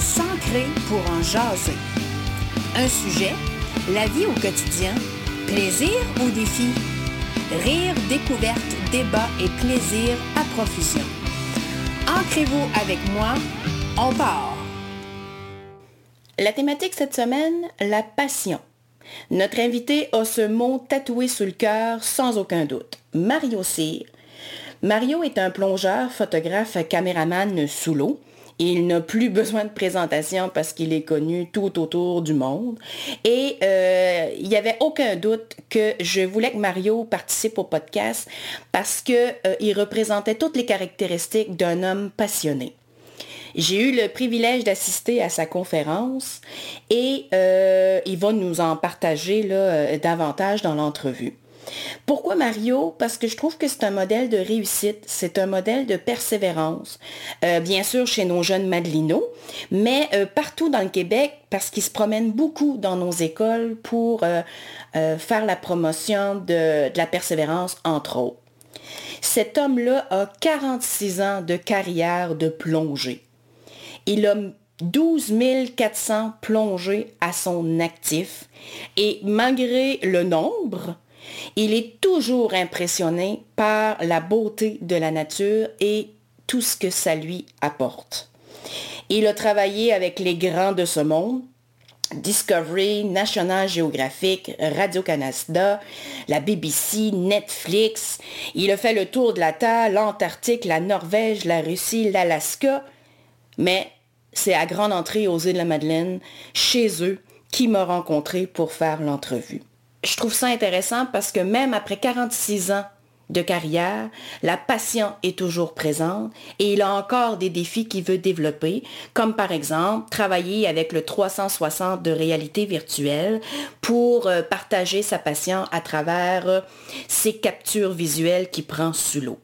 S'ancrer pour en jaser. Un sujet, la vie au quotidien, plaisir ou défi, rire, découverte, débat et plaisir à profusion. Ancrez-vous avec moi, on part. La thématique cette semaine, la passion. Notre invité a ce mot tatoué sur le cœur sans aucun doute. Mario Cyr. Mario est un plongeur, photographe, caméraman sous l'eau. Il n'a plus besoin de présentation parce qu'il est connu tout autour du monde. Et euh, il n'y avait aucun doute que je voulais que Mario participe au podcast parce qu'il euh, représentait toutes les caractéristiques d'un homme passionné. J'ai eu le privilège d'assister à sa conférence et euh, il va nous en partager là, davantage dans l'entrevue. Pourquoi Mario? Parce que je trouve que c'est un modèle de réussite, c'est un modèle de persévérance. Euh, bien sûr chez nos jeunes Madelino, mais euh, partout dans le Québec parce qu'il se promène beaucoup dans nos écoles pour euh, faire la promotion de, de la persévérance, entre autres. Cet homme-là a 46 ans de carrière de plongée. Il a 12 400 plongées à son actif et malgré le nombre, il est toujours impressionné par la beauté de la nature et tout ce que ça lui apporte. Il a travaillé avec les grands de ce monde, Discovery, National Geographic, Radio-Canada, la BBC, Netflix. Il a fait le tour de la Terre, l'Antarctique, la Norvège, la Russie, l'Alaska. Mais c'est à grande entrée aux îles de la Madeleine, chez eux, qui m'a rencontré pour faire l'entrevue je trouve ça intéressant parce que même après 46 ans de carrière, la passion est toujours présente et il a encore des défis qu'il veut développer, comme par exemple travailler avec le 360 de réalité virtuelle pour euh, partager sa passion à travers euh, ses captures visuelles qu'il prend sous l'eau.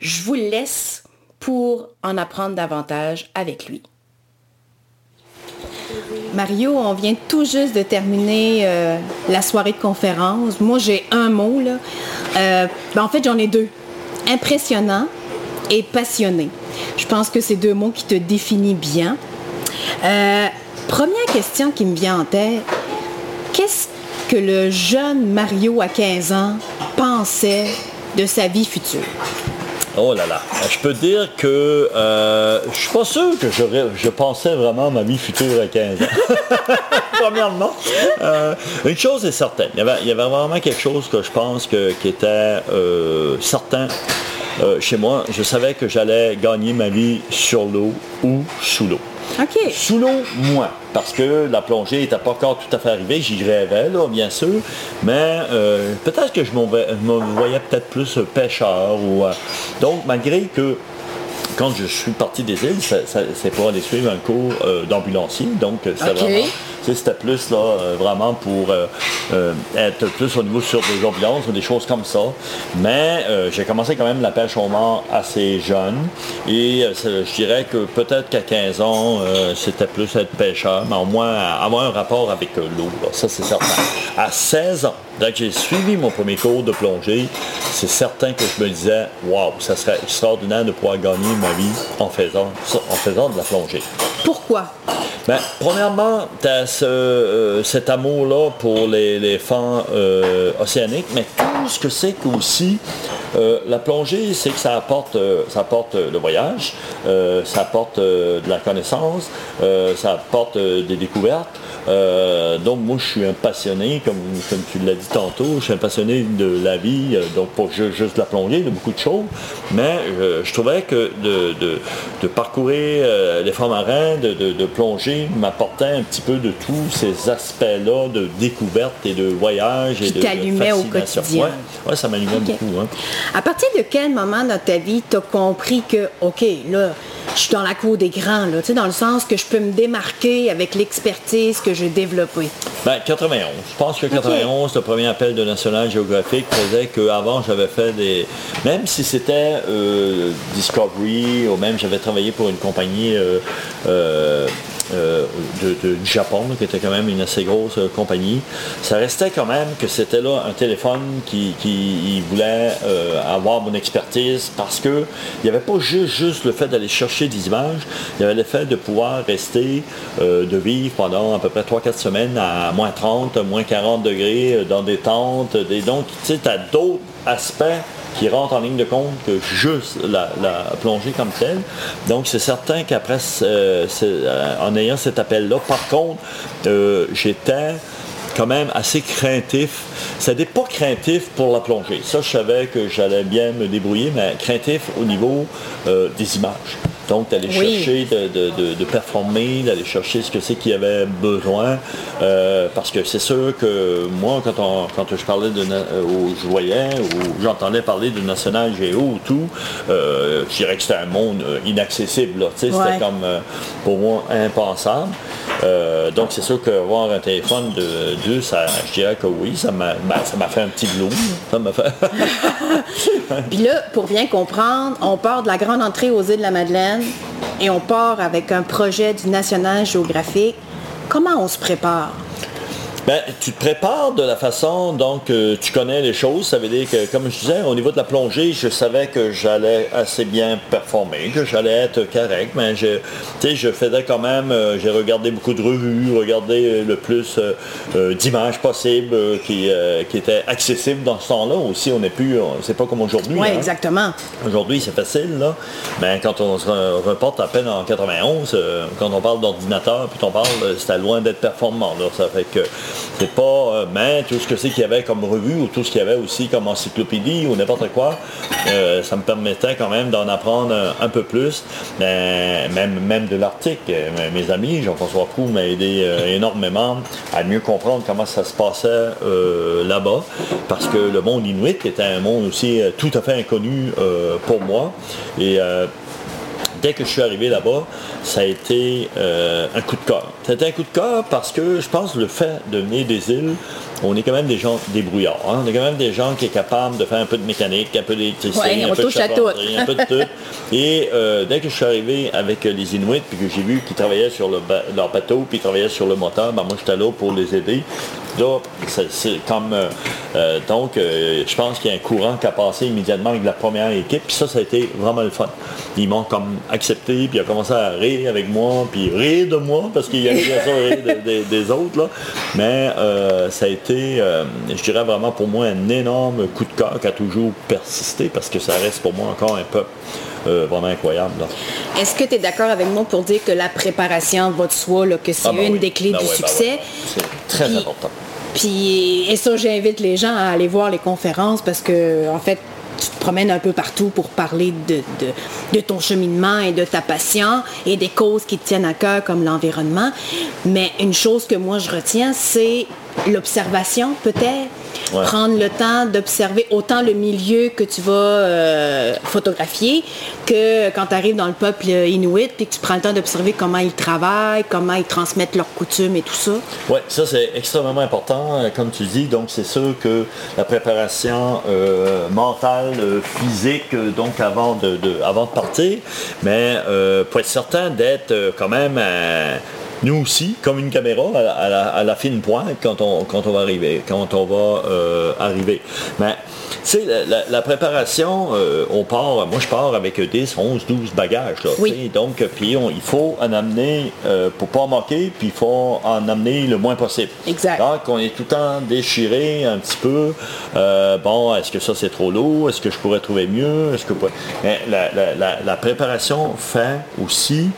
Je vous laisse pour en apprendre davantage avec lui. Mario, on vient tout juste de terminer euh, la soirée de conférence. Moi, j'ai un mot, là. Euh, ben, en fait, j'en ai deux. Impressionnant et passionné. Je pense que c'est deux mots qui te définissent bien. Euh, première question qui me vient en tête. Qu'est-ce que le jeune Mario à 15 ans pensait de sa vie future? Oh là là. Je peux dire que euh, je suis pas sûr que je pensais vraiment à ma vie future à 15 ans. Premièrement. Euh, une chose est certaine. Il y, avait, vraiment quelque chose que je pense que, qui était euh, certain euh, chez moi. Je savais que j'allais gagner ma vie sur l'eau ou sous l'eau. Sous l'eau, moins, parce que la plongée n'était pas encore tout à fait arrivée. J'y rêvais, là, bien sûr, mais euh, peut-être que je me voyais peut-être plus pêcheur. Ou, euh, donc, malgré que quand je suis parti des îles, c'est pour aller suivre un cours d'ambulancier. Donc, c'est vraiment c'était plus là, euh, vraiment pour euh, euh, être plus au niveau sur des ambulances ou des choses comme ça. Mais j'ai commencé quand même la pêche au mort assez jeune. Et je dirais que peut-être qu'à 15 ans, c'était plus être pêcheur, mais au moins avoir un rapport avec l'eau. Ça, c'est certain. À 16 ans, dès que j'ai suivi mon premier cours de plongée, c'est certain que je me disais, waouh, ça serait extraordinaire de pouvoir gagner ma vie en faisant, en faisant de la plongée. Pourquoi? Ben, premièrement, tu as euh, cet amour-là pour les, les fonds euh, océaniques, mais tout ce que c'est qu'aussi euh, la plongée, c'est que ça apporte, ça apporte le voyage, ça apporte de la connaissance, ça apporte des découvertes. Euh, donc moi je suis un passionné, comme, comme tu l'as dit tantôt, je suis un passionné de la vie, euh, donc pas juste de la plongée, de beaucoup de choses, mais euh, je trouvais que de, parcourir les fonds marins, de, plonger, m'apportait un petit peu de tous ces aspects-là de découverte et de voyage et de, au quotidien. Oui, ça m'allumait beaucoup. Hein. À partir de quel moment dans ta vie tu as compris que, OK, là, je suis dans la cour des grands, là, dans le sens que je peux me démarquer avec l'expertise que j'ai développée. Ben, 91. Je pense que 91, le premier appel de National Geographic faisait qu'avant, j'avais fait des... Même si c'était euh, Discovery, ou même j'avais travaillé pour une compagnie... Euh, euh, euh, de, du Japon, qui était quand même une assez grosse euh, compagnie. Ça restait quand même que c'était là un téléphone qui, qui voulait euh, avoir mon expertise parce que il n'y avait pas juste, juste le fait d'aller chercher des images, il y avait le fait de pouvoir rester, de vivre pendant à peu près 3-4 semaines à moins 30, moins 40 degrés dans des tentes. Des, donc, tu sais, tu d'autres aspects qui rentre en ligne de compte que juste la, plongée comme telle. Donc c'est certain qu'après, euh, en ayant cet appel-là, par contre, euh, j'étais quand même assez craintif. Ça n'est pas craintif pour la plongée. Ça, je savais que j'allais bien me débrouiller, mais craintif au niveau euh, des images. Donc, d'aller chercher de, performer, d'aller chercher ce que c'est qu'il y avait besoin. Euh, parce que c'est sûr que moi, quand, on, quand je parlais de, euh, je voyais ou j'entendais parler de National Géo ou tout, euh, je dirais que c'était un monde inaccessible. C'était comme pour moi impensable. donc c'est sûr qu'avoir un téléphone de deux, ça, je dirais que oui, ça m'a, ben, ça m'a fait un petit bloom. Ça m'a fait. Puis là, pour bien comprendre, on part de la grande entrée aux îles de la Madeleine et on part avec un projet du National Géographique. Comment on se prépare? Ben, tu te prépares de la façon dont tu connais les choses. Ça veut dire que, comme je disais, au niveau de la plongée, je savais que j'allais assez bien performer, que j'allais être correct, mais je, je faisais quand même, euh, j'ai regardé beaucoup de revues, regardé euh, le plus euh, d'images possibles qui, qui étaient accessibles dans ce temps-là. Aussi, on n'est plus, c'est pas comme aujourd'hui. Oui, hein. exactement. Aujourd'hui, c'est facile, là. Mais quand on se reporte à peine en 91, quand on parle d'ordinateur, puis on parle, c'était loin d'être performant. Ça fait que c'est pas, euh, mais tout ce que c'est qu'il y avait comme revue ou tout ce qu'il y avait aussi comme encyclopédie ou n'importe quoi, euh, ça me permettait quand même d'en apprendre un, peu plus, même, même de. Euh, mes amis, Jean-François Proux m'a aidé énormément à mieux comprendre comment ça se passait là-bas, parce que le monde inuit était un monde aussi tout à fait inconnu pour moi. Et dès que je suis arrivé là-bas, ça a été euh, un coup de cœur. C'était un coup de cœur parce que je pense que le fait de venir des îles, on est quand même des gens débrouillards. Hein. On est quand même des gens qui sont capables de faire un peu de mécanique, un peu d'électricité, un, peu de un peu de tout. Et euh, dès que je suis arrivé avec les Inuits, puis que j'ai vu qu'ils travaillaient sur leur bateau, puis ils travaillaient sur le moteur, ben moi j'étais là pour les aider. Là, c'est comme... Euh, donc, je pense qu'il y a un courant qui a passé immédiatement avec la première équipe, puis ça, ça a été vraiment le fun. Ils m'ont comme accepté, puis ils ont commencé à rire avec moi, puis rire de moi, parce qu'il y a ça rire des autres, là. Mais euh, ça a été, euh, je dirais vraiment pour moi, un énorme coup de cœur qui a toujours persisté, parce que ça reste pour moi encore un peu vraiment incroyable. Est-ce que tu es d'accord avec moi pour dire que la préparation va de soi, que c'est ah, ben une des clés ben du ben succès? c'est très important. Puis, et ça, j'invite les gens à aller voir les conférences parce que, en fait, tu te promènes un peu partout pour parler de, de, ton cheminement et de ta passion et des causes qui te tiennent à cœur comme l'environnement. Mais une chose que moi je retiens, c'est l'observation peut-être Prendre le temps d'observer autant le milieu que tu vas euh, photographier que quand tu arrives dans le peuple inuit et que tu prends le temps d'observer comment ils travaillent, comment ils transmettent leurs coutumes et tout ça. Oui, ça c'est extrêmement important, euh, comme tu dis. Donc c'est sûr que la préparation euh, mentale, physique, donc avant de, avant de partir, mais pour être certain d'être quand même nous aussi, comme une caméra à, la, fine pointe quand on, quand on va arriver. Quand on va euh, arriver. Mais, tu sais, la, préparation, euh, on part, moi je pars avec 10, 11, 12 bagages. donc, puis il faut en amener, euh, pour pas manquer, puis il faut en amener le moins possible. Exact. Donc, on est tout le temps déchiré un petit peu. bon, est-ce que ça c'est trop lourd? Est-ce que je pourrais trouver mieux? Est-ce que Mais la, la, préparation fait aussi,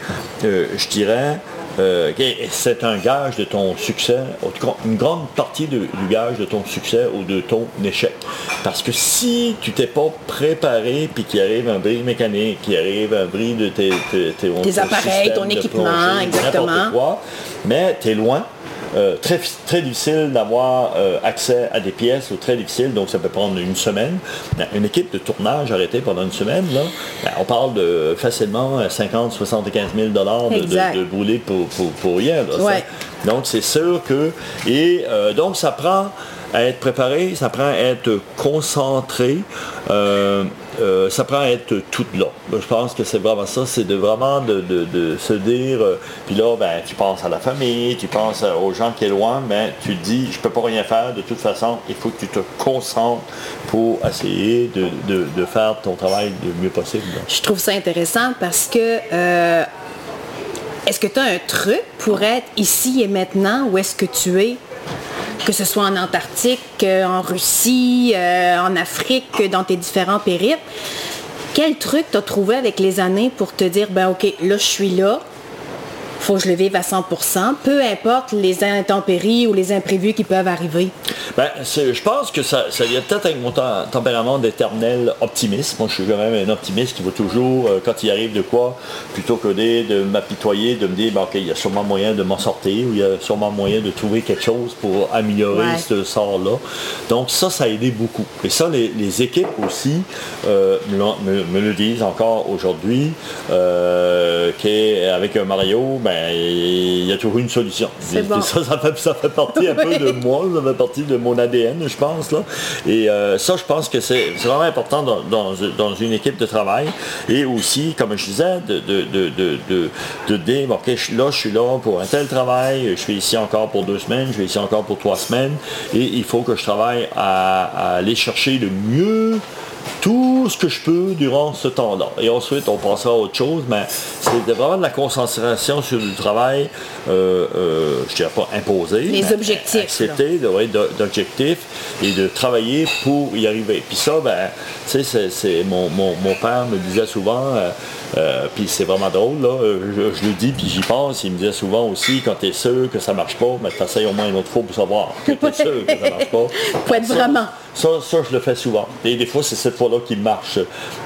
je dirais, euh, c'est un gage de ton succès, une grande partie du gage de ton succès ou de ton échec. Parce que si tu t'es pas préparé, puis qu'il arrive un bris mécanique, qu'il arrive un bris de tes, tes, appareils, ton équipement, exactement. mais tu es loin, euh, très, très difficile d'avoir euh, accès à des pièces ou très difficile, donc ça peut prendre une semaine. Une équipe de tournage arrêtée pendant une semaine, là, ben, on parle de facilement 50, 75 000 dollars de, de, brûler pour, pour, rien. Donc c'est sûr que... Et euh, donc ça prend à être préparé, ça prend à être concentré. euh, ça prend à être tout là. Je pense que c'est vraiment ça, c'est de vraiment de, se dire, puis là, ben, tu penses à la famille, tu penses aux gens qui est loin, mais tu te dis, je peux pas rien faire, de toute façon, il faut que tu te concentres pour essayer de, faire ton travail le mieux possible. Je trouve ça intéressant parce que est-ce que tu as un truc pour être ici et maintenant où est-ce que tu es que ce soit en Antarctique, euh, en Russie, euh, en Afrique, dans tes différents périples. Quel truc t'as trouvé avec les années pour te dire, ben ok, là je suis là, faut que je le vive à 100%, peu importe les intempéries ou les imprévus qui peuvent arriver. Ben, je pense que ça, ça vient peut-être avec mon tempérament d'éternel optimiste. Moi, je suis quand même un optimiste qui va toujours, euh, quand il arrive de quoi, plutôt que de, m'apitoyer, de me dire, ben, OK, il y a sûrement moyen de m'en sortir, ou il y a sûrement moyen de trouver quelque chose pour améliorer ce sort-là. Donc ça, ça a aidé beaucoup. Et ça, les, équipes aussi euh, me, le disent encore aujourd'hui, euh, qu'avec un Mario, ben, ben, il y a toujours une solution. Ça, ça fait, partie un peu de moi, ça fait partie de mon ADN, je pense. Là. Et euh, ça, je pense que c'est vraiment important dans, une équipe de travail. Et aussi, comme je disais, de, de, dire, OK, là, je suis là pour un tel travail, je suis ici encore pour deux semaines, je suis ici encore pour trois semaines, et il faut que je travaille à aller chercher le mieux tout ce que je peux durant ce temps-là. Et ensuite, on passera à autre chose, mais c'est vraiment de la concentration sur le travail, euh, euh, je ne dirais pas imposé. Les objectifs. Accepter d'objectifs et de travailler pour y arriver. Puis ça, ben, tu sais, c'est, mon, mon, père me disait souvent, euh, puis c'est vraiment drôle, là, je, le dis, puis j'y pense, il me disait souvent aussi, quand tu es sûr que ça marche pas, mais tu essayes au moins une autre fois pour savoir que tu es sûr que ça marche pas. Faut être vraiment. Ça, ça, je le fais souvent. Et des fois, c'est cette fois-là qui marche.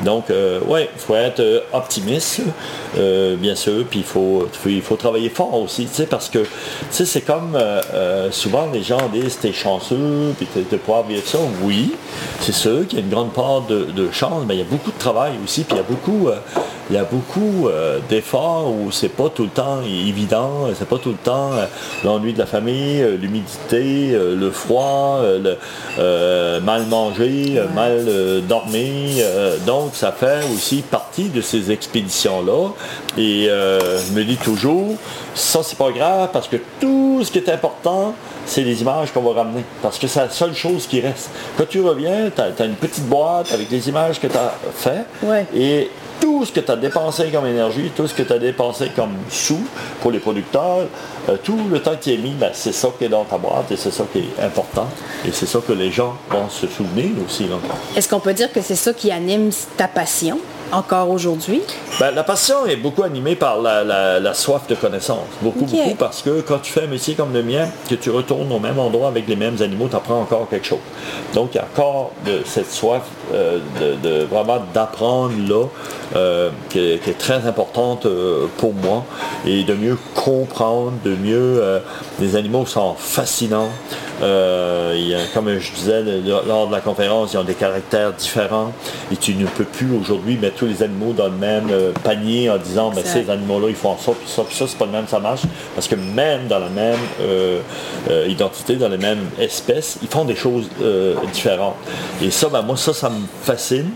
Donc, euh, ouais, il faut être euh, optimiste, euh, bien sûr, puis il faut, faut travailler fort aussi, tu sais, parce que, tu sais, c'est comme souvent les gens disent, t'es chanceux, puis de pouvoir vivre ça. Oui, c'est sûr qu'il y a une grande part de, chance, mais il y a beaucoup de travail aussi, puis il y a beaucoup il y a beaucoup d'efforts où c'est pas tout le temps évident, c'est pas tout le temps l'ennui de la famille, l'humidité, le froid, le, mal manger, mal euh, dormir. Euh, donc, ça fait aussi partie de ces expéditions-là. Et euh, je me dis toujours, ça, c'est pas grave parce que tout ce qui est important, c'est les images qu'on va ramener. Parce que c'est la seule chose qui reste. Quand tu reviens, tu as, une petite boîte avec les images que tu as fait. Et tout ce que tu as dépensé comme énergie, tout ce que tu as dépensé comme sous pour les producteurs, euh, tout le temps qui est mis, ben, c'est ça qui est dans ta boîte et c'est ça qui est important. Et c'est ça que les gens vont se souvenir aussi. Est-ce qu'on peut dire que c'est ça qui anime ta passion? Encore aujourd'hui? Ben, la passion est beaucoup animée par la, soif de connaissance. Beaucoup, beaucoup, parce que quand tu fais un métier comme le mien, que tu retournes au même endroit avec les mêmes animaux, tu apprends encore quelque chose. Donc, il y a encore de, cette soif euh, de, vraiment d'apprendre là, euh, qui, est, très importante euh, pour moi, et de mieux comprendre, de mieux... les animaux sont fascinants. comme je disais lors de la conférence, ils ont des caractères différents et tu ne peux plus aujourd'hui mettre tous les animaux dans le même euh, panier en disant mais ben, ces animaux-là ils font ça, puis ça, puis ça, c'est pas le même, ça marche. Parce que même dans la même euh, euh, identité, dans les mêmes espèces, ils font des choses différentes. Et ça, ben, moi, ça, ça me fascine.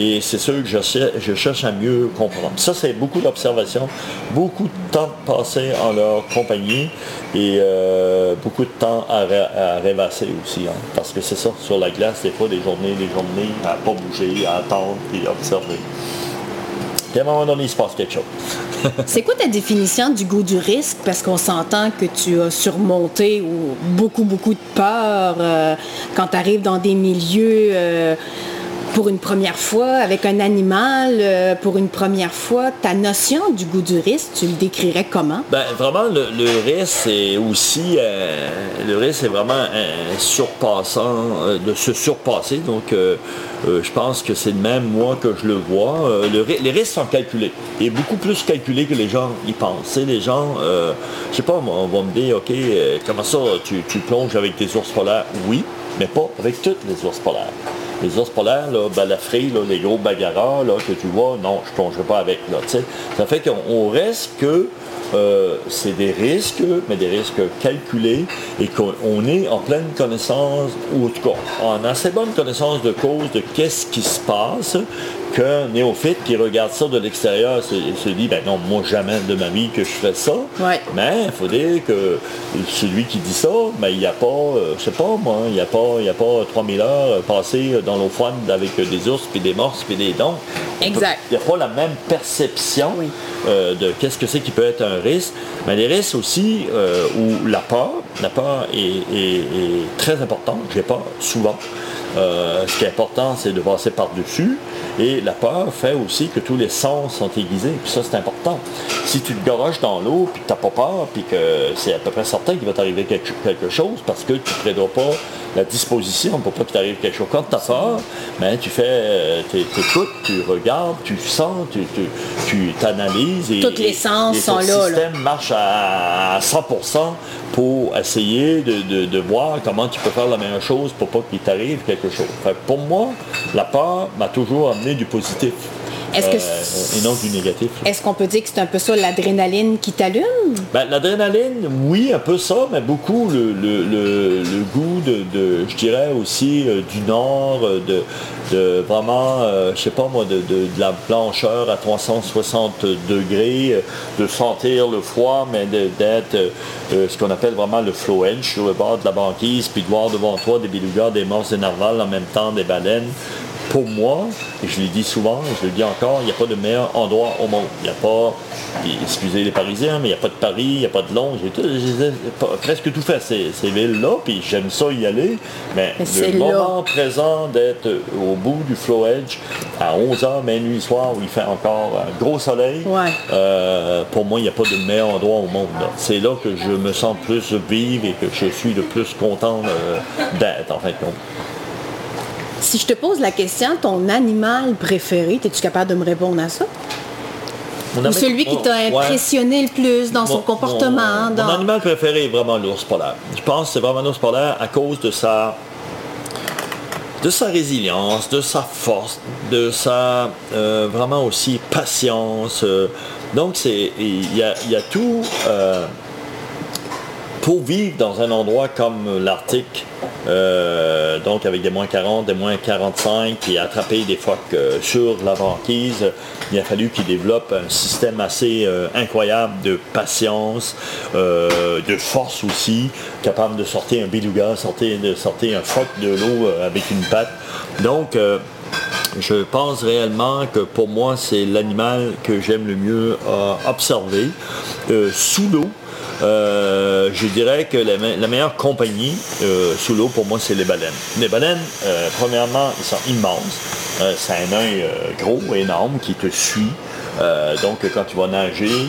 Et c'est sûr que je, cherche à mieux comprendre. Ça, c'est beaucoup d'observation, beaucoup de temps passé en leur compagnie et beaucoup de temps à, rêvasser aussi. Hein. parce que c'est ça, sur la glace, des fois, des journées, des journées à pas bouger, à attendre et observer. À un moment donné, il se passe quelque chose. C'est quoi ta définition du goût du risque? Parce qu'on s'entend que tu as surmonté beaucoup, beaucoup de peur euh, quand tu arrives dans des milieux euh, pour une première fois, avec un animal euh, pour une première fois. Ta notion du goût du risque, tu le décrirais comment? Ben, vraiment, le, risque, c'est aussi, euh, le risque, c'est vraiment un surpassant, euh, de se surpasser. Donc, je pense que c'est le même, moi, que je le vois. les risques sont calculés. Et beaucoup plus calculés que les gens y pensent. les gens, je sais pas, on va me dire, OK, comment ça, tu, tu plonges avec des ours polaires? Oui, mais pas avec toutes les ours polaires. Les ours polaires, là, balafrés, les gros bagarreurs là, que tu vois, non, je ne plongerai pas avec. Là, ça fait qu'on reste que euh, c'est des risques, mais des risques calculés et qu'on est en pleine connaissance, ou en tout cas en assez bonne connaissance de cause de qu'est-ce qui se passe, qu'un néophyte qui regarde ça de l'extérieur se, se dit, ben non, moi jamais de ma vie que je fais ça. Mais il faut dire que celui qui dit ça, ben, il n'y a pas, euh, je sais pas moi, il n'y a pas, il a pas 3000 heures passées dans l'eau froide avec des ours, puis des morses, puis des dons. Exact. Il n'y a pas la même perception euh, de qu'est-ce que c'est qui peut être un risque. Mais les risques aussi, euh, où la peur, la peur est, est très importante, j'ai pas souvent. Euh, ce qui est important, c'est de passer par-dessus. Et la peur fait aussi que tous les sens sont aiguisés. Puis ça, c'est important. Si tu te goroches dans l'eau, puis que tu n'as pas peur, puis que c'est à peu près certain qu'il va t'arriver quelque, chose, parce que tu ne prédois pas la disposition pour pas qu'il t'arrive quelque chose. Quand tu as peur, ben, tu fais, euh, tu écoutes, tu regardes, tu sens, tu, tu, t'analyses. Et, Tous les sens sont là. Le système marche à 100% pour essayer de, voir comment tu peux faire la meilleure chose pour pas qu'il t'arrive quelque chose. pour moi, la peur m'a toujours amené du positif. Est-ce que euh, et non du négatif. Est-ce qu'on peut dire que c'est un peu ça l'adrénaline qui t'allume? Ben, l'adrénaline, oui, un peu ça, mais beaucoup le, goût de, je dirais aussi, euh, du nord, euh, de, vraiment, je sais pas moi, de, la blancheur à 360 degrés, de sentir le froid, mais d'être ce qu'on appelle vraiment le flow edge sur le bord de la banquise, puis de voir devant toi des belugas, des morses, des narvals, en même temps des baleines pour moi, et je l'ai dit souvent, je le dis encore, il n'y a pas de meilleur endroit au monde. Il n'y a pas, excusez les Parisiens, mais il n'y a pas de Paris, il n'y a pas de Londres. J'ai presque tout fait ces, villes-là, puis j'aime ça y aller. Mais, le moment présent d'être au bout du flow edge à 11h, minuit soir, où il fait encore un gros soleil, euh, pour moi, il n'y a pas de meilleur endroit au monde. C'est là que je me sens plus vivre et que je suis le plus content euh, d'être, en fait. Si je te pose la question, ton animal préféré, es-tu capable de me répondre à ça? Ou celui qui t'a impressionné le plus dans son comportement? Mon, animal préféré est vraiment l'ours polaire. Je pense que c'est vraiment l'ours polaire à cause de sa de sa résilience, de sa force, de sa euh, vraiment aussi patience. Euh. donc c'est il y, a, tout euh, pour vivre dans un endroit comme l'Arctique euh, donc avec des moins 40, des moins 45, puis attraper des phoques euh, sur la banquise, il a fallu qu'il développe un système assez euh, incroyable de patience, de force aussi, capable de sortir un beluga, sortir, de sortir un phoque de l'eau avec une patte. Donc, je pense réellement que pour moi, c'est l'animal que j'aime le mieux observer sous l'eau. Euh, je dirais que la, meilleure compagnie euh, sous l'eau pour moi c'est les baleines. Les baleines, euh, premièrement, ils sont immenses. c'est un œil gros, énorme, qui te suit. donc quand tu vas nager,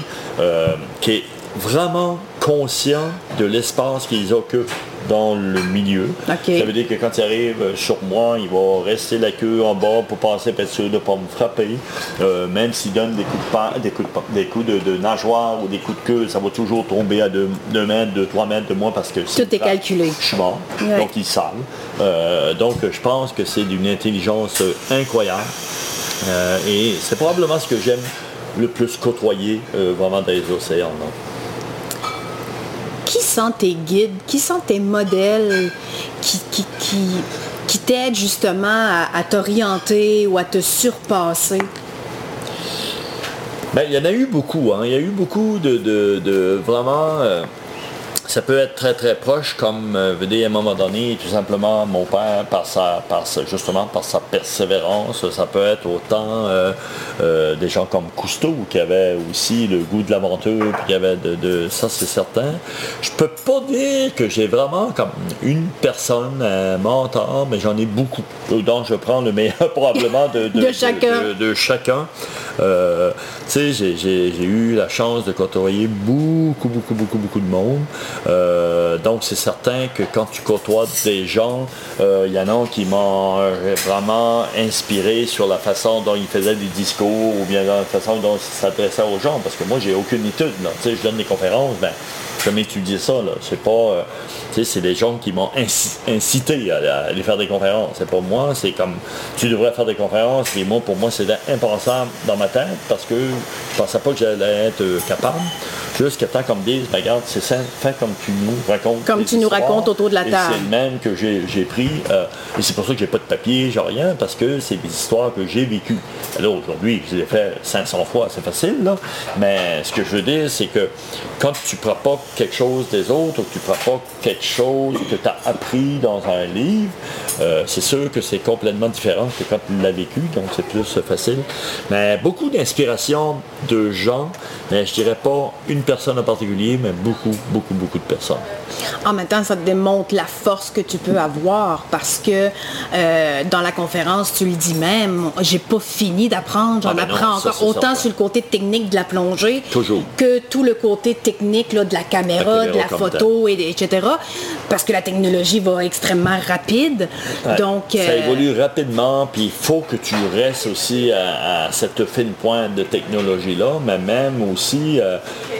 qui est vraiment conscient de l'espace qu'ils occupent dans le milieu. Ça veut dire que quand il arrive sur moi, il va rester la queue en bas pour passer, pour être sûr de ne pas me frapper. Euh, même s'il donne des coups de des coups, de, des coups de, nageoire ou des coups de queue, ça va toujours tomber à 2 mètres, 2, 3 mètres de moi parce que tout est calculé. Je suis mort, donc il savent. Euh, donc je pense que c'est d'une intelligence incroyable. Euh, et c'est probablement ce que j'aime le plus côtoyer vraiment dans les océans tes guides, qui sont tes modèles qui, qui, qui, t'aident justement à, t'orienter ou à te surpasser? Ben, il y en a eu beaucoup. Hein. Il y a eu beaucoup de, vraiment... Euh, ça peut être très très proche, comme euh, à un moment donné, tout simplement mon père, par sa, par justement par sa persévérance, ça peut être autant euh, euh, des gens comme Cousteau qui avaient aussi le goût de l'aventure, puis qui avait de, ça c'est certain. Je peux pas dire que j'ai vraiment comme une personne, un mentor, mais j'en ai beaucoup, dont je prends le meilleur probablement de, chacun. de chacun. Euh, tu sais, j'ai eu la chance de côtoyer beaucoup, beaucoup, beaucoup, beaucoup de monde. Euh, donc, c'est certain que quand tu côtoies des gens, euh, il y en a qui m'ont vraiment inspiré sur la façon dont ils faisaient des discours ou bien la façon dont ils s'adressaient aux gens. Parce que moi, j'ai aucune étude. Tu sais, je donne des conférences, ben, je vais étudier ça. C'est pas c'est des gens qui m'ont incité à, aller faire des conférences. C'est pas moi, c'est comme tu devrais faire des conférences, mais moi, pour moi, c'était impensable dans ma tête parce que je pensais pas que j'allais être capable. Jusqu'à temps qu'on me dise, ben, regarde, c'est ça, fais comme tu nous racontes. Comme tu nous racontes autour de la table. C'est le même que j'ai pris. euh, et c'est pour ça que j'ai pas de papier, j'ai rien, parce que c'est des histoires que j'ai vécues. Alors aujourd'hui, je les ai fait 500 fois, c'est facile, là. Mais ce que je veux dire, c'est que quand tu ne prends pas quelque chose des autres, ou que tu ne prends pas quelque chose que tu as appris dans un livre, euh, c'est sûr que c'est complètement différent que quand tu l'as vécu, donc c'est plus facile. Mais beaucoup d'inspiration de gens, mais je dirais pas une personne en particulier, mais beaucoup, beaucoup, beaucoup de personnes. En même temps, ça te démontre la force que tu peux avoir parce que euh, dans la conférence, tu le dis même, j'ai pas fini d'apprendre, j'en Ah ben non, apprends ça, encore autant certain. sur le côté technique de la plongée Toujours. que tout le côté technique là, de la caméra, La de la photo, et, etc. Parce que la technologie va extrêmement rapide. Ouais. Donc, ça euh, évolue rapidement, puis il faut que tu restes aussi à, à cette fine pointe de technologie-là, mais même aussi, euh,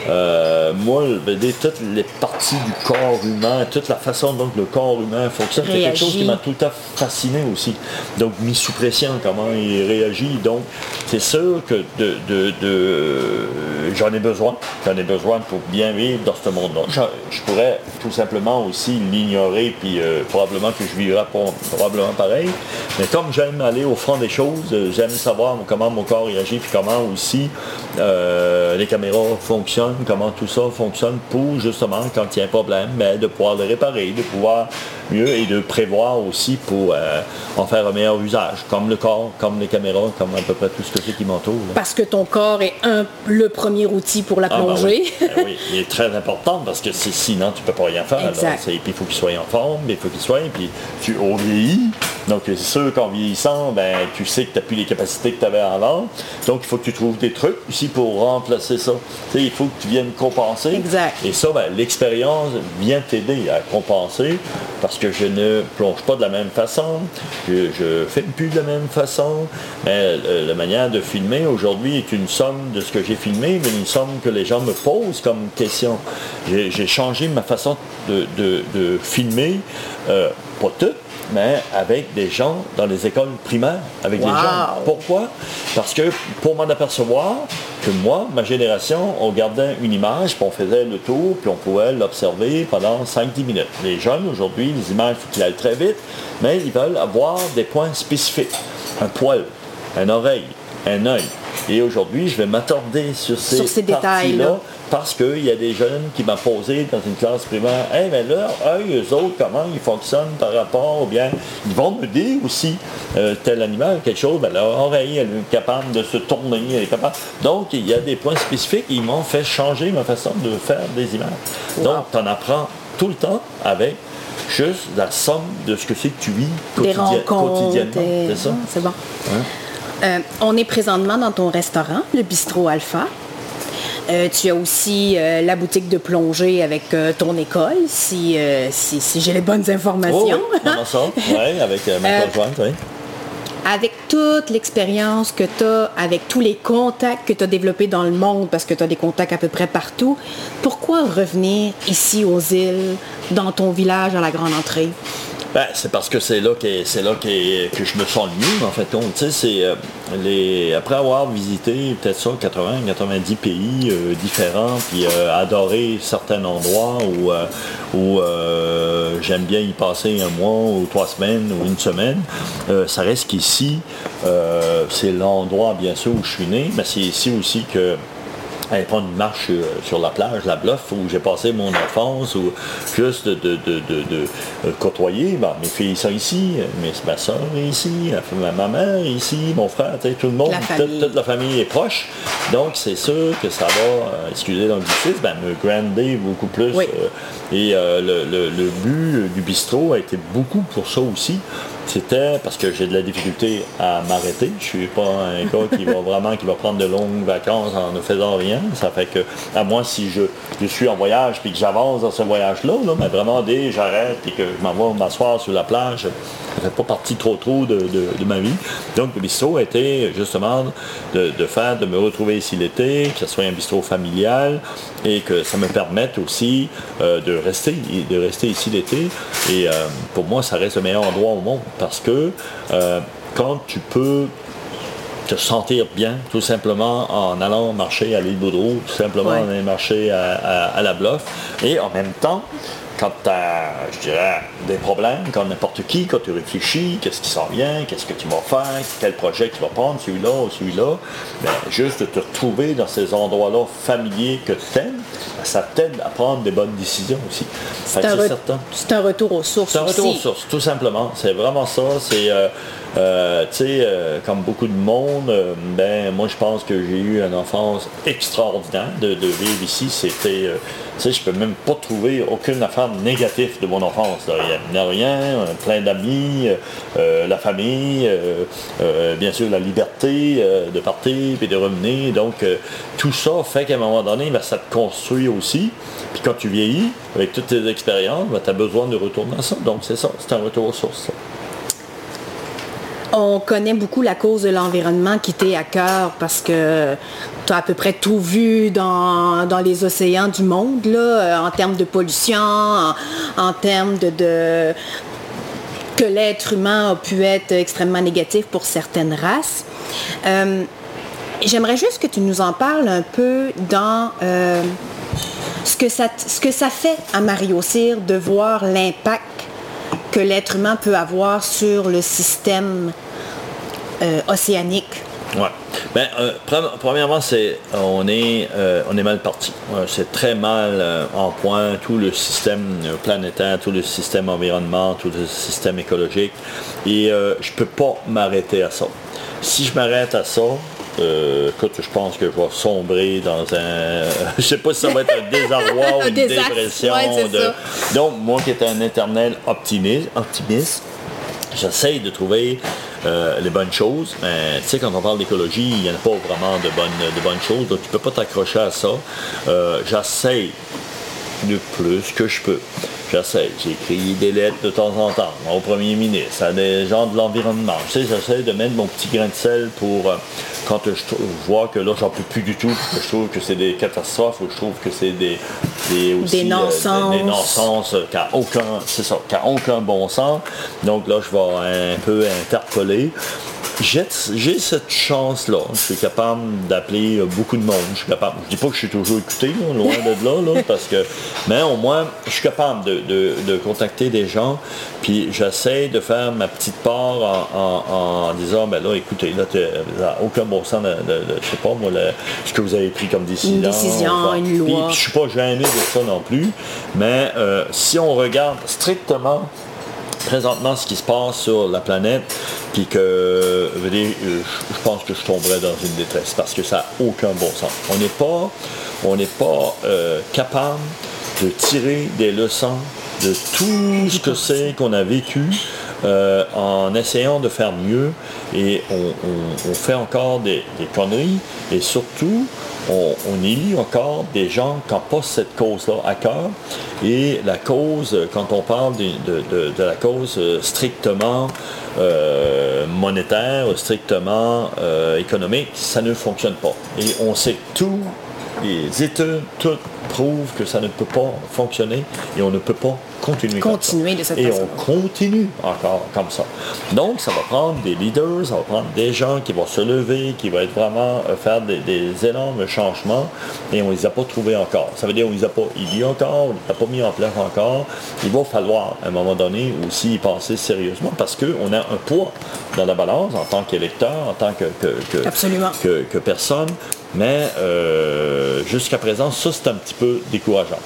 euh, moi, ben, des- toutes les parties du corps humain, toute la façon dont le corps humain fonctionne, c'est quelque chose qui m'a tout à fait fasciné aussi. Donc, mis sous pression, comment il réagit. Donc, c'est sûr que de, de- de- j'en ai besoin. J'en ai besoin pour bien vivre dans ce monde-là. Je, je pourrais tout simplement aussi l'ignorer, puis euh, probablement que je vivrais pas- probablement pareil. Mais comme j'aime aller au fond des choses, euh, j'aime savoir comment mon corps réagit, puis comment aussi euh, les caméras fonctionnent, comment tout ça fonctionne pour justement, quand il y a un problème, ben, de pouvoir le réparer, de pouvoir mieux et de prévoir aussi pour euh, en faire un meilleur usage, comme le corps, comme les caméras, comme à peu près tout ce que c'est qui m'entoure. parce que ton corps est un, le premier outil pour la Ah, ben plongée. oui. Ben oui, il est très important parce que sinon tu peux pas rien faire. Exact. C'est- Puis il faut qu'il soit en forme, il faut qu'il soit, puis tu vieillit. Donc c'est sûr qu'en vieillissant, ben, tu sais que tu n'as plus les capacités que tu avais avant. Donc il faut que tu trouves des trucs ici pour remplacer ça. Il faut que tu viennes compenser. Exact. Et ça, ben, l'expérience vient t'aider à compenser parce que je ne plonge pas de la même façon, je ne filme plus de la même façon. Mais euh, la manière de filmer aujourd'hui est une somme de ce que j'ai filmé, mais une somme que les gens me posent comme question. J'ai changé ma façon de, de- de filmer, euh, pas tout, mais avec des gens dans les écoles primaires, avec des gens. Pourquoi? Parce que pour m'en apercevoir que moi, ma génération, on gardait une image, puis on faisait le tour, puis on pouvait l'observer pendant 5-10 minutes. Les jeunes, aujourd'hui, les images, il faut qu'ils aillent très vite, mais ils veulent avoir des points spécifiques. Un poil, une oreille, un œil. Et aujourd'hui, je vais m'attarder sur ces, Sur ces détails-là. parties-là parce qu'il y a des jeunes qui m'ont posé dans une classe primaire, hey, mais leur œil, eux autres, comment ils fonctionnent par rapport, ou bien, ils vont me dire aussi, euh, tel animal, quelque chose, ben, leur oreille, elle est capable de se tourner, elle est capable. Donc, il y a des points spécifiques, ils m'ont fait changer ma façon de faire des images. Donc, tu en apprends tout le temps avec juste la somme de ce que c'est que tu vis des quotidien- rencontres. quotidiennement. et- C'est ça? C'est bon. Euh, on est présentement dans ton restaurant, le Bistrot Alpha. Euh, tu as aussi euh, la boutique de plongée avec euh, ton école, si, si, si j'ai les bonnes Oh, informations. oui? Oui, avec ma conjointe, oui. avec toute l'expérience que tu as, avec tous les contacts que tu as développés dans le monde, parce que tu as des contacts à peu près partout, pourquoi revenir ici aux îles, dans ton village à la grande entrée? Ben, c'est parce que c'est là, que, c'est là que, que je me sens le mieux, en fait. Euh, les, après avoir visité peut-être ça, 80, 90 pays euh, différents, puis euh, adoré certains endroits où, où j'aime bien y passer un mois ou trois semaines ou une semaine, ça reste qu'ici, c'est l'endroit, bien sûr, où je suis né, mais c'est ici aussi que aller prendre une marche euh, sur la plage, la Bluff, où j'ai passé mon enfance, ou juste de, de, de, de- euh, côtoyer. Bon, mes filles sont ici, mes, ma soeur est ici, ma, ma mère est ici, mon frère, tout le monde, toute, la famille est proche. Donc, c'est sûr que ça va, euh, excusez l'anglicisme, ben, me grander beaucoup plus. Oui. euh, et euh, le, le- le but du bistrot a été beaucoup pour ça aussi. C'était parce que j'ai de la difficulté à m'arrêter. Je suis pas un gars qui va vraiment qui va prendre de longues vacances en ne faisant rien. Ça fait que, à moi, si je, je suis en voyage puis que j'avance dans ce voyage-là, là, mais vraiment dès j'arrête et que je m'en vais m'asseoir sur la plage, ça fait pas partie trop trop de, de- ma vie. Donc le bistrot été justement de, de faire, de me retrouver ici l'été, que ce soit un bistrot familial et que ça me permette aussi euh, de rester, de rester ici l'été. Et euh, pour moi, ça reste le meilleur endroit au monde parce que euh, quand tu peux te sentir bien, tout simplement en allant marcher à l'île Boudreau, tout simplement en allant marcher à, la Bluff. Et en même temps, quand tu as, je dirais, des problèmes, quand n'importe qui, quand tu réfléchis, qu'est-ce qui s'en vient, qu'est-ce que tu vas faire, quel projet tu vas prendre, celui-là ou celui-là, ben, juste de te retrouver dans ces endroits-là familiers que tu aimes, ben, ça t'aide à prendre des bonnes décisions aussi. C'est un, retour aux sources. C'est un retour aux sources, tout simplement. C'est vraiment ça. C'est. Euh, euh, tu sais, euh, comme beaucoup de monde, ben moi je pense que j'ai eu une enfance extraordinaire de, vivre ici. C'était, tu sais, je peux même pas trouver aucune affaire négative de mon enfance. Il n'y a, rien, plein d'amis, la famille, bien sûr la liberté de partir et de revenir. Donc tout ça fait qu'à un moment donné, ben, ça te construit aussi. Puis quand tu vieillis, avec toutes tes expériences, ben, tu as besoin de retourner à ça. Donc c'est ça, c'est un retour aux sources. On connaît beaucoup la cause de l'environnement qui t'est à cœur parce que tu as à peu près tout vu dans, les océans du monde, euh, en termes de pollution, en, termes de, que l'être humain a pu être extrêmement négatif pour certaines races. Euh, j'aimerais juste que tu nous en parles un peu dans euh, ce, que ça, ce que ça fait à Mario Cyr de voir l'impact que l'être humain peut avoir sur le système euh, océanique. Ouais. Ben, euh, premièrement, c'est on est euh, on est mal parti. c'est très mal en point tout le système planétaire, tout le système environnement, tout le système écologique. Et je peux pas m'arrêter à ça. Si je m'arrête à ça, euh, écoute, je pense que je vais sombrer dans un. je sais pas si ça va être un désarroi ou une dépression. Donc, moi qui étais un éternel optimiste, optimiste j'essaye de trouver euh, les bonnes choses. Mais tu sais, quand on parle d'écologie, il n'y en a pas vraiment de bonnes, de bonnes choses. Donc, tu peux pas t'accrocher à ça. Euh, j'essaye le plus que je peux. J'essaie. J'écris des lettres de temps en temps au premier ministre, à des gens de l'environnement. Tu sais, j'essaie de mettre mon petit grain de sel pour euh, quand je, vois que là, j'en peux plus du tout, que je trouve que c'est des catastrophes ou je trouve que c'est des, des, aussi, des euh, non-sens, euh, qui n'ont aucun, c'est ça, qui aucun bon sens. Donc là, je vais un peu interpeller j'ai cette chance-là. Je suis capable d'appeler beaucoup de monde. Je suis capable. Je dis pas que je suis toujours écouté, loin de là, parce que. Mais au moins, je suis capable de, contacter des gens. Puis j'essaie de faire ma petite part en, disant, ben là, écoutez, là, aucun bon sens de, je sais pas moi, ce que vous avez pris comme décision. Une décision, une loi. Puis, je suis pas gêné de ça non plus. Mais euh, si on regarde strictement présentement ce qui se passe sur la planète, puis que euh, je pense que je tomberais dans une détresse parce que ça n'a aucun bon sens. On n'est pas, on n'est pas euh, capable de tirer des leçons de tout ce que c'est qu'on a vécu euh, en essayant de faire mieux et on, fait encore des, conneries et surtout on, élit encore des gens qui n'ont pas cette cause-là à cœur. Et la cause, quand on parle de, la cause euh, strictement euh, monétaire, strictement économique, ça ne fonctionne pas. Et on sait tout, les études, tout prouve que ça ne peut pas fonctionner et on ne peut pas continuer, continuer de cette Et on continue encore comme ça. Donc, ça va prendre des leaders, ça va prendre des gens qui vont se lever, qui vont être vraiment euh, faire des, énormes changements et on ne les a pas trouvés encore. Ça veut dire qu'on ne les a pas y encore, on ne les a pas mis en place encore. Il va falloir, à un moment donné, aussi y penser sérieusement parce qu'on a un poids dans la balance en tant qu'électeur, en tant que, que, que personne. Mais euh, jusqu'à présent, ça c'est un petit peu décourageant.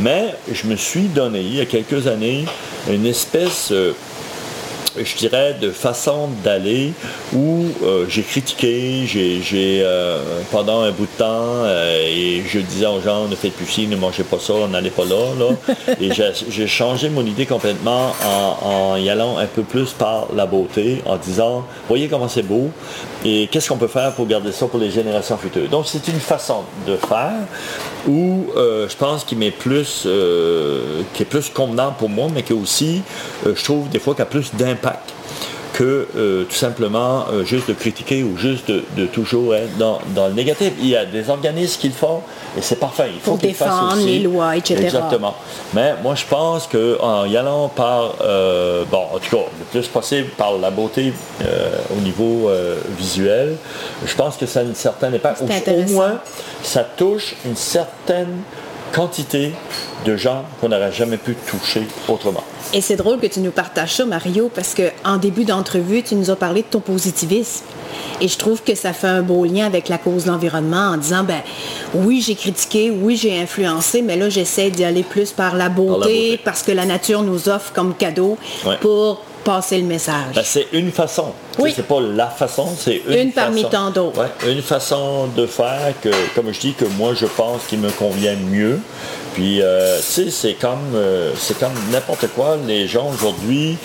Mais je me suis donné il y a quelques années une espèce euh, je dirais, de façon d'aller où euh, j'ai critiqué, j'ai, euh, pendant un bout de temps, euh, et je disais aux gens, ne faites plus ci, ne mangez pas ça, n'allez pas là. là. et j'ai, changé mon idée complètement en, y allant un peu plus par la beauté, en disant, voyez comment c'est beau, et qu'est-ce qu'on peut faire pour garder ça pour les générations futures. Donc c'est une façon de faire où je pense qu'il plus, qui est plus convenable pour moi, mais qui aussi, je trouve des fois, qu'il a plus d'impact que euh, tout simplement euh, juste de critiquer ou juste de, toujours être dans, le négatif. Il y a des organismes qui le font et c'est parfait. Il faut qu'ils défendre aussi. les lois, etc. Exactement. Mais moi, je pense qu'en y allant par, euh, bon, en tout cas, le plus possible par la beauté au niveau visuel, je pense que ça a une certaine impact. Au, moins, ça touche une certaine quantité de gens qu'on n'aurait jamais pu toucher autrement. Et c'est drôle que tu nous partages ça, Mario, parce qu'en début d'entrevue, tu nous as parlé de ton positivisme. Et je trouve que ça fait un beau lien avec la cause de l'environnement en disant, ben oui, j'ai critiqué, oui, j'ai influencé, mais là, j'essaie d'y aller plus par la, beauté, parce que la nature nous offre comme cadeau pour passer le message. Ben, c'est une façon. Oui. C'est pas la façon, c'est une, une parmi tant d'autres. une façon de faire que, comme je dis, que moi je pense qu'il me convient mieux. Puis, euh, tu sais, c'est comme, euh, c'est comme n'importe quoi. Les gens aujourd'hui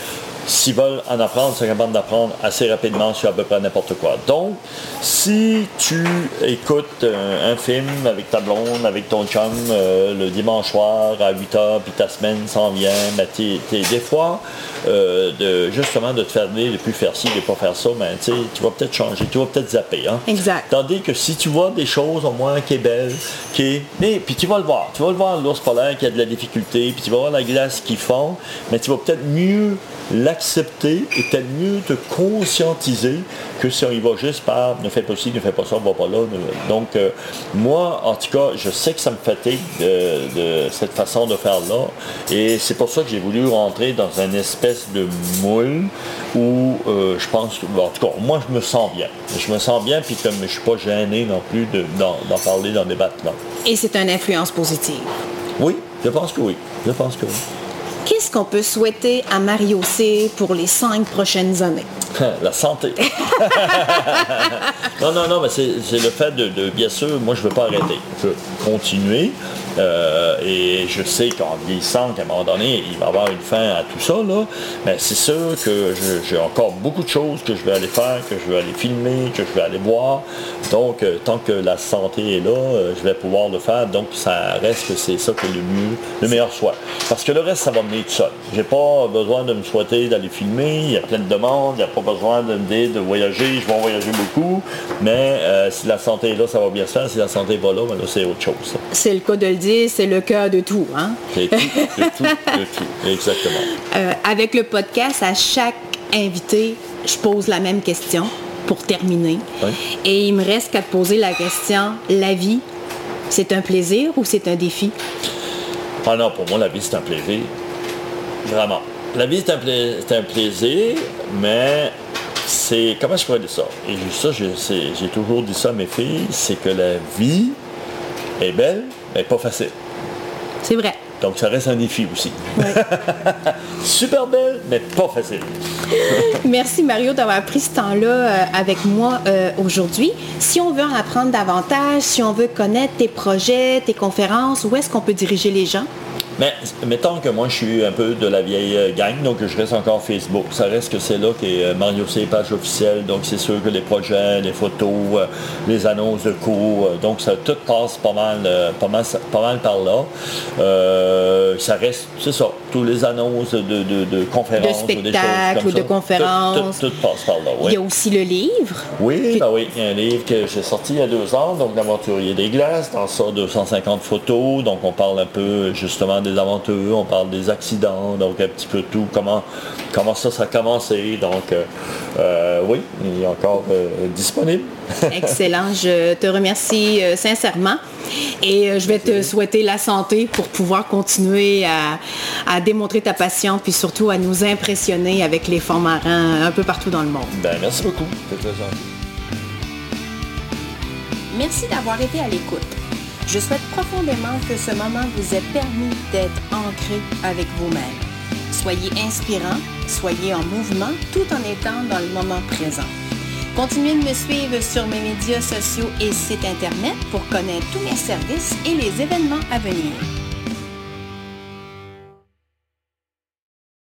s'ils veulent en apprendre, c'est capable d'apprendre assez rapidement sur à peu près n'importe quoi. Donc, si tu écoutes un, film avec ta blonde, avec ton chum, euh, le dimanche soir à 8 h, puis ta semaine s'en vient, ben t'es, des fois, euh, de, justement, de te faire dire de plus faire ci, de pas faire ça, ben, tu vas peut-être changer, tu vas peut-être zapper. Hein? Exact. Tandis que si tu vois des choses, au moins, qui est belle, qui est... Mais, puis tu vas le voir. Tu vas le voir, l'ours polaire qui a de la difficulté, puis tu vas voir la glace qu'ils font, mais tu vas peut-être mieux l'accepter et peut-être mieux te conscientiser que si on y va juste par ne fais pas ci, ne fais pas ça, on va pas là. Donc, euh, moi, en tout cas, je sais que ça me fatigue de, cette façon de faire là. Et c'est pour ça que j'ai voulu rentrer dans une espèce de moule où euh, je pense que, en tout cas, moi, je me sens bien. Je me sens bien, puis comme je suis pas gêné non plus d'en parler, d'en débattre là. Et c'est une influence positive? Oui, je pense que oui. Je pense que oui. Qu'on peut souhaiter à Mario C pour les cinq prochaines années? La santé. non, non, non, mais c'est le fait de, de, bien sûr, moi je ne veux pas arrêter. Je veux continuer. Euh, et je sais qu'en vieillissant, qu'à un moment donné, il va y avoir une fin à tout ça, là. Mais c'est sûr que j'ai encore beaucoup de choses que je vais aller faire, que je vais aller filmer, que je vais aller voir. Donc, euh, tant que la santé est là, euh, je vais pouvoir le faire. Donc, ça reste que c'est ça que le mieux, le meilleur soit. Parce que le reste, ça va venir tout seul. J'ai pas besoin de me souhaiter d'aller filmer. Il y a plein de demandes. Il n'y a pas besoin de me dire de voyager. Je vais voyager beaucoup. Mais si la santé est là, ça va bien se faire. Si la santé n'est pas là, ben là, c'est autre chose. C'est le cas de le c'est le cas de tout. Hein? Tout, de tout, de tout, exactement. Euh, avec le podcast, à chaque invité, je pose la même question pour terminer. Et il me reste qu'à te poser la question, la vie, c'est un plaisir ou c'est un défi? Ah non, pour moi, la vie, c'est un plaisir. Vraiment. La vie, c'est un, un, plaisir, mais c'est... Comment je pourrais dire ça? Et ça, j'ai toujours dit ça à mes filles, c'est que la vie est belle, mais pas facile. C'est vrai. Donc ça reste un défi aussi. Super belle, mais pas facile. Merci Mario d'avoir pris ce temps-là euh, avec moi euh, aujourd'hui. Si on veut en apprendre davantage, si on veut connaître tes projets, tes conférences, où est-ce qu'on peut diriger les gens? Mais mettons que moi je suis un peu de la vieille euh, gang, donc je reste encore Facebook. Ça reste que c'est là que euh, Mario C page officielle, donc c'est sûr que les projets, les photos, euh, les annonces de cours, donc ça tout passe pas mal, pas mal, pas mal par là. ça reste, c'est ça, tous les annonces de, conférences, de spectacles ou, de conférences. Tout, passe par là. Oui. Il y a aussi le livre. Oui, ben oui, il y a un livre que j'ai sorti il y a deux ans, donc l'aventurier des glaces. Dans ça, 250 photos, donc on parle un peu justement des aventures, on parle des accidents, donc un petit peu tout, comment, comment ça, ça a commencé. Donc, euh, euh, oui, il est encore euh, disponible. Excellent. Je te remercie sincèrement et je vais te souhaiter la santé pour pouvoir continuer à, démontrer ta passion puis surtout à nous impressionner avec les fonds marins un peu partout dans le monde. Ben, merci beaucoup. Merci d'avoir été à l'écoute. Je souhaite profondément que ce moment vous ait permis d'être ancré avec vous-même. Soyez inspirant, soyez en mouvement tout en étant dans le moment présent. Continuez de me suivre sur mes médias sociaux et sites internet pour connaître tous mes services et les événements à venir.